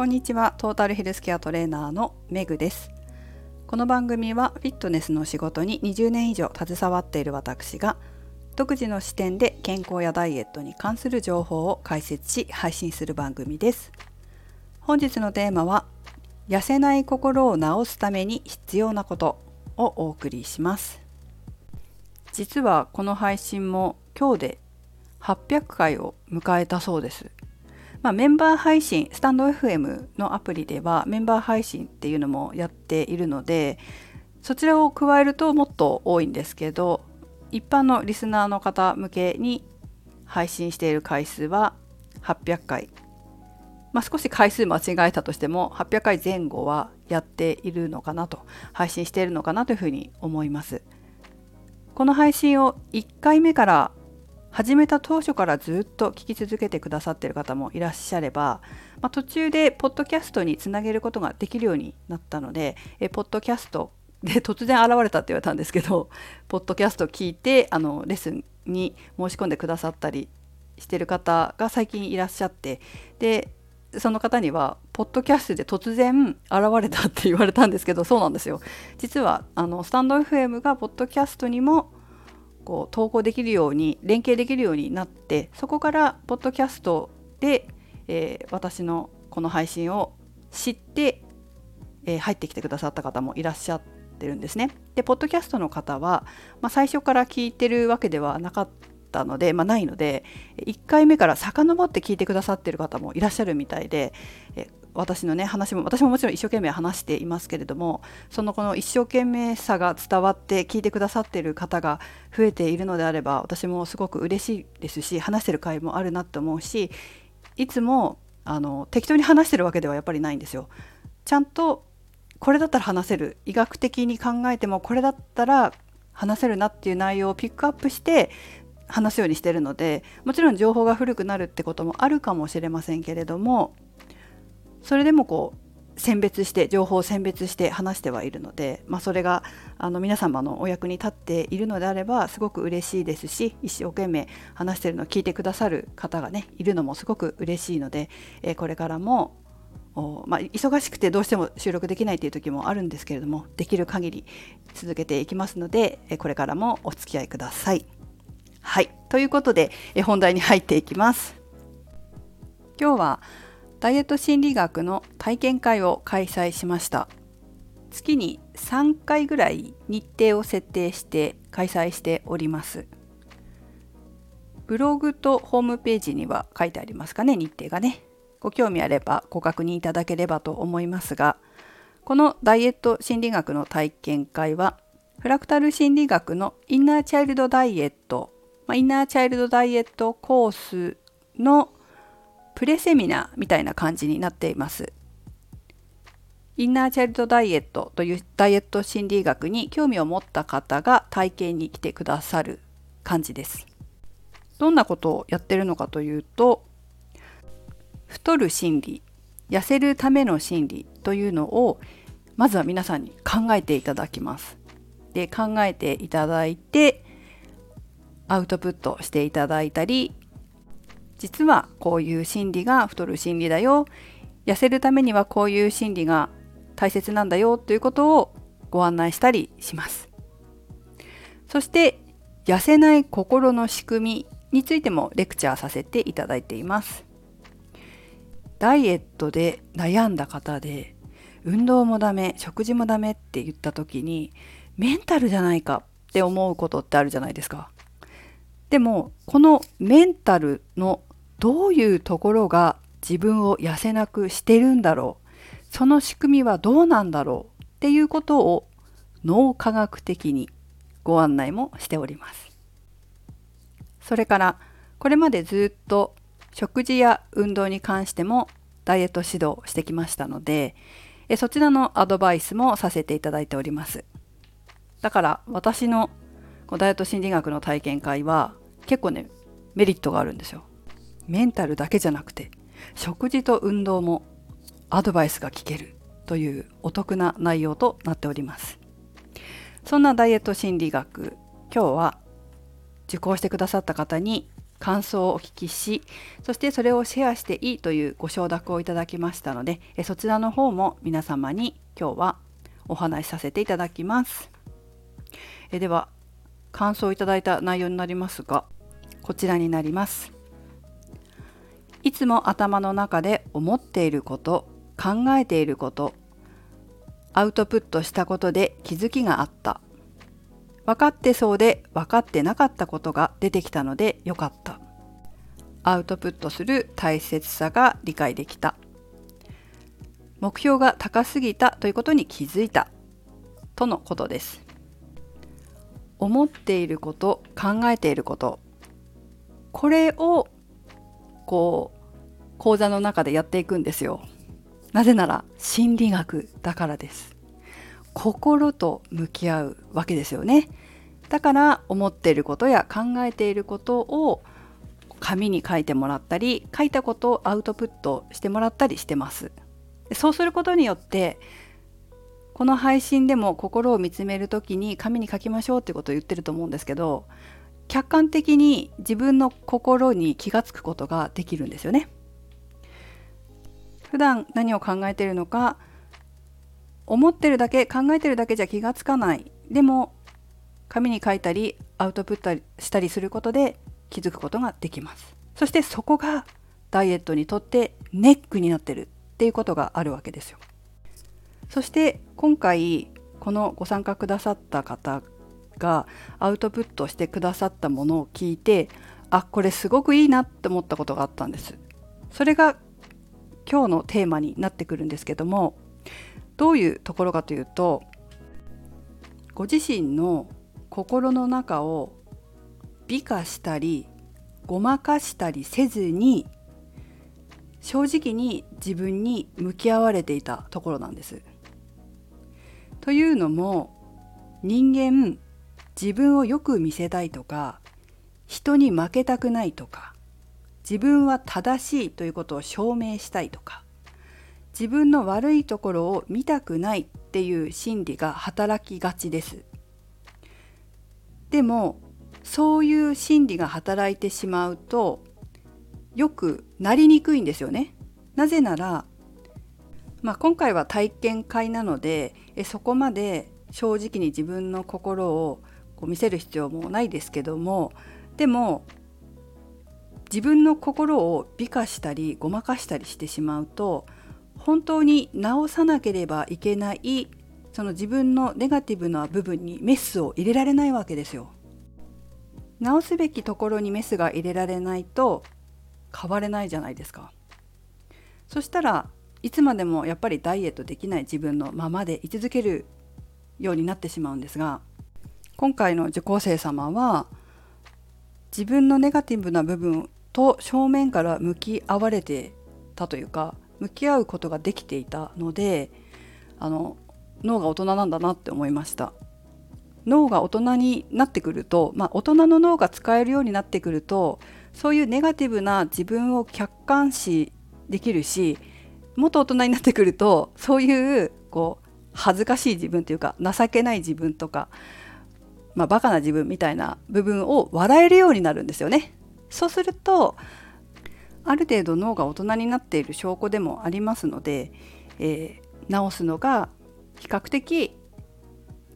こんにちは。トータルヘルスケアトレーナーのメグです。この番組はフィットネスの仕事に20年以上携わっている私が独自の視点で健康やダイエットに関する情報を解説し配信する番組です。本日のテーマは痩せない心を治すために必要なことをお送りします。実はこの配信も今日で800回を迎えたそうです。まあ、メンバー配信スタンド FM のアプリではメンバー配信っていうのもやっているのでそちらを加えるともっと多いんですけど一般のリスナーの方向けに配信している回数は800回、まあ、少し回数間違えたとしても800回前後はやっているのかなと配信しているのかなというふうに思います。この配信を1回目から始めた当初からずっと聞き続けてくださっている方もいらっしゃれば、まあ、途中でポッドキャストにつなげることができるようになったのでえポッドキャストで 突然現れたって言われたんですけどポッドキャスト聞いてあのレッスンに申し込んでくださったりしてる方が最近いらっしゃってでその方にはポッドキャストで突然現れたって言われたんですけどそうなんですよ。実はあのスタンド FM がポッドキャストにもこう投稿できるように連携できるようになってそこからポッドキャストで、えー、私のこの配信を知って、えー、入ってきてくださった方もいらっしゃってるんですね。でポッドキャストの方は、まあ、最初から聞いてるわけではなかったので、まあ、ないので1回目から遡って聞いてくださってる方もいらっしゃるみたいで、私のね話も私ももちろん一生懸命話していますけれどもそのこの一生懸命さが伝わって聞いてくださってる方が増えているのであれば私もすごく嬉しいですし話してる回もあるなって思うしいつもあの適当に話してるわけではやっぱりないんですよ。ちゃんとこれだったら話せる医学的に考えてもこれだったら話せるなっていう内容をピックアップして話すようにしてるのでもちろん情報が古くなるってこともあるかもしれませんけれどもそれでもこう選別して情報を選別して話してはいるので、まあ、それがあの皆様のお役に立っているのであればすごく嬉しいですし一生懸命話してるのを聞いてくださる方がねいるのもすごく嬉しいので、えー、これからもまあ、忙しくてどうしても収録できないという時もあるんですけれどもできる限り続けていきますのでこれからもお付き合いください。はい。ということで本題に入っていきます。今日はダイエット心理学の体験会を開催しました。月に3回ぐらい日程を設定して開催しております。ブログとホームページには書いてありますかね日程がね。ご興味あればご確認いただければと思いますがこのダイエット心理学の体験会はフラクタル心理学のインナーチャイルドダイエット、まあ、インナーチャイルドダイエットコースのプレセミナーみたいな感じになっています。インナーチャイルドダイエットというダイエット心理学に興味を持った方が体験に来てくださる感じです。どんなことをやってるのかというと太る心理痩せるための心理というのをまずは皆さんに考えていただきます。で考えていただいてアウトプットしていただいたり実はこういう心理が太る心理だよ。痩せるためにはこういう心理が大切なんだよということをご案内したりします。そして痩せない心の仕組みについてもレクチャーさせていただいています。ダイエットで悩んだ方で運動もダメ食事もダメって言った時にメンタルじゃないかって思うことってあるじゃないですか。でもこのメンタルのどういうところが自分を痩せなくしてるんだろう？その仕組みはどうなんだろう？っていうことを脳科学的にご案内もしております。それからこれまでずっと食事や運動に関してもダイエット指導してきましたのでそちらのアドバイスもさせていただいております。だから私のダイエット心理学の体験会は結構ねメリットがあるんですよ。メンタルだけじゃなくて食事と運動もアドバイスが聞けるというお得な内容となっておりますそんなダイエット心理学今日は受講してくださった方に感想をお聞きしそしてそれをシェアしていいというご承諾をいただきましたのでそちらの方も皆様に今日はお話しさせていただきますえでは感想をいただいた内容になりますがこちらになります。いつも頭の中で思っていること考えていることアウトプットしたことで気づきがあった。分かってそうで分かってなかったことが出てきたのでよかった。アウトプットする大切さが理解できた。目標が高すぎたということに気づいた。とのことです。思っていること考えていること。これをこう講座の中でやっていくんですよ。なぜなら心理学だからです。心と向き合うわけですよね。だから思っていることや考えていることを紙に書いてもらったり書いたことをアウトプットしてもらったりしてます。そうすることによってこの配信でも心を見つめる時に紙に書きましょうってことを言ってると思うんですけど客観的に自分の心に気がつくことができるんですよね。普段何を考えているのか思ってるだけ考えてるだけじゃ気がつかない。でも紙に書いたりアウトプットしたりすることで気づくことができます。そしてそこがダイエットにとってネックになってるっていうことがあるわけですよ。そして今回このご参加くださった方がアウトプットしてくださったものを聞いてあこれすごくいいなって思ったことがあったんですそれが今日のテーマになってくるんですけどもどういうところかというとご自身の心の中を美化したりごまかしたりせずに正直に自分に向き合われていたところなんです。というのも人間自分をよく見せたいとか人に負けたくないとか自分は正しいということを証明したいとか自分の悪いところを見たくないっていう心理が働きがちです。でもそういう心理が働いてしまうとよくなりにくいんですよね。なぜなら、まあ、今回は体験会なのでえそこまで正直に自分の心をこう見せる必要もないですけどもでも自分の心を美化したりごまかしたりしてしまうと本当に直さなければいけないその自分のネガティブな部分にメスを入れられないわけですよ。直すべきところにメスが入れられないと変われないじゃないですか。そしたらいつまでもやっぱりダイエットできない自分のままで居続けるようになってしまうんですが今回の受講生様は自分のネガティブな部分と正面から向き合われてたというか向き合うことができていたのであの脳が大人なんだなって思いました。脳が大人になってくると、まあ、大人の脳が使えるようになってくるとそういうネガティブな自分を客観視できるしもっと大人になってくるとそういうこう恥ずかしい自分というか情けない自分とか、まあ、バカな自分みたいな部分を笑えるようになるんですよね。そうするとある程度脳が大人になっている証拠でもありますので、えー、直すのが比較的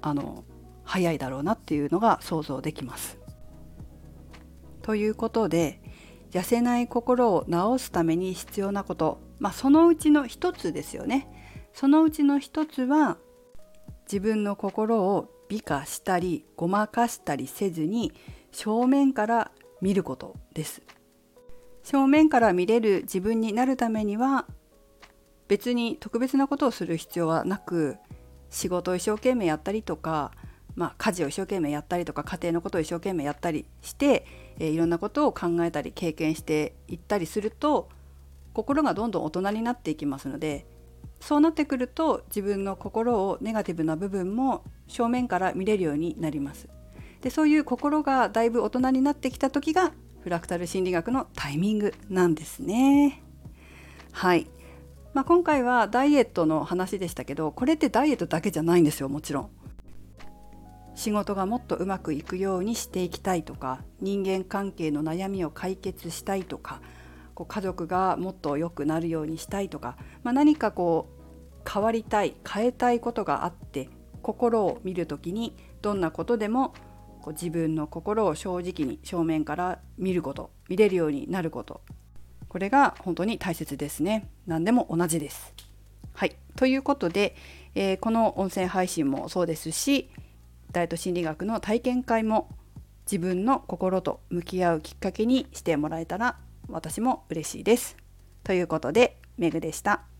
あの早いだろうなっていうのが想像できます。ということで痩せない心を治すために必要なこと、まあ、そのうちの一つですよね。そのうちの一つは自分の心を美化したりごまかしたりせずに正面から見ることです。正面から見れる自分になるためには別に特別なことをする必要はなく仕事を一生懸命やったりとか、まあ、家事を一生懸命やったりとか家庭のことを一生懸命やったりして、えー、いろんなことを考えたり経験していったりすると心がどんどん大人になっていきますのでそうなってくると自分の心をネガティブな部分も正面から見れるようになります。でそういう心がだいぶ大人になってきた時がフラクタル心理学のタイミングなんですね。はい、まあ、今回はダイエットの話でしたけどこれってダイエットだけじゃないんですよもちろん。仕事がもっとうまくいくようにしていきたいとか人間関係の悩みを解決したいとかこう家族がもっと良くなるようにしたいとか、まあ、何かこう変わりたい変えたいことがあって心を見る時にどんなことでもこう自分の心を正直に正面から見ること見れるようになること。これが本当に大切ですね。何でも同じです。はい。ということで、えー、この音声配信もそうですしダイエット心理学の体験会も自分の心と向き合うきっかけにしてもらえたら私も嬉しいです。ということでメグでした。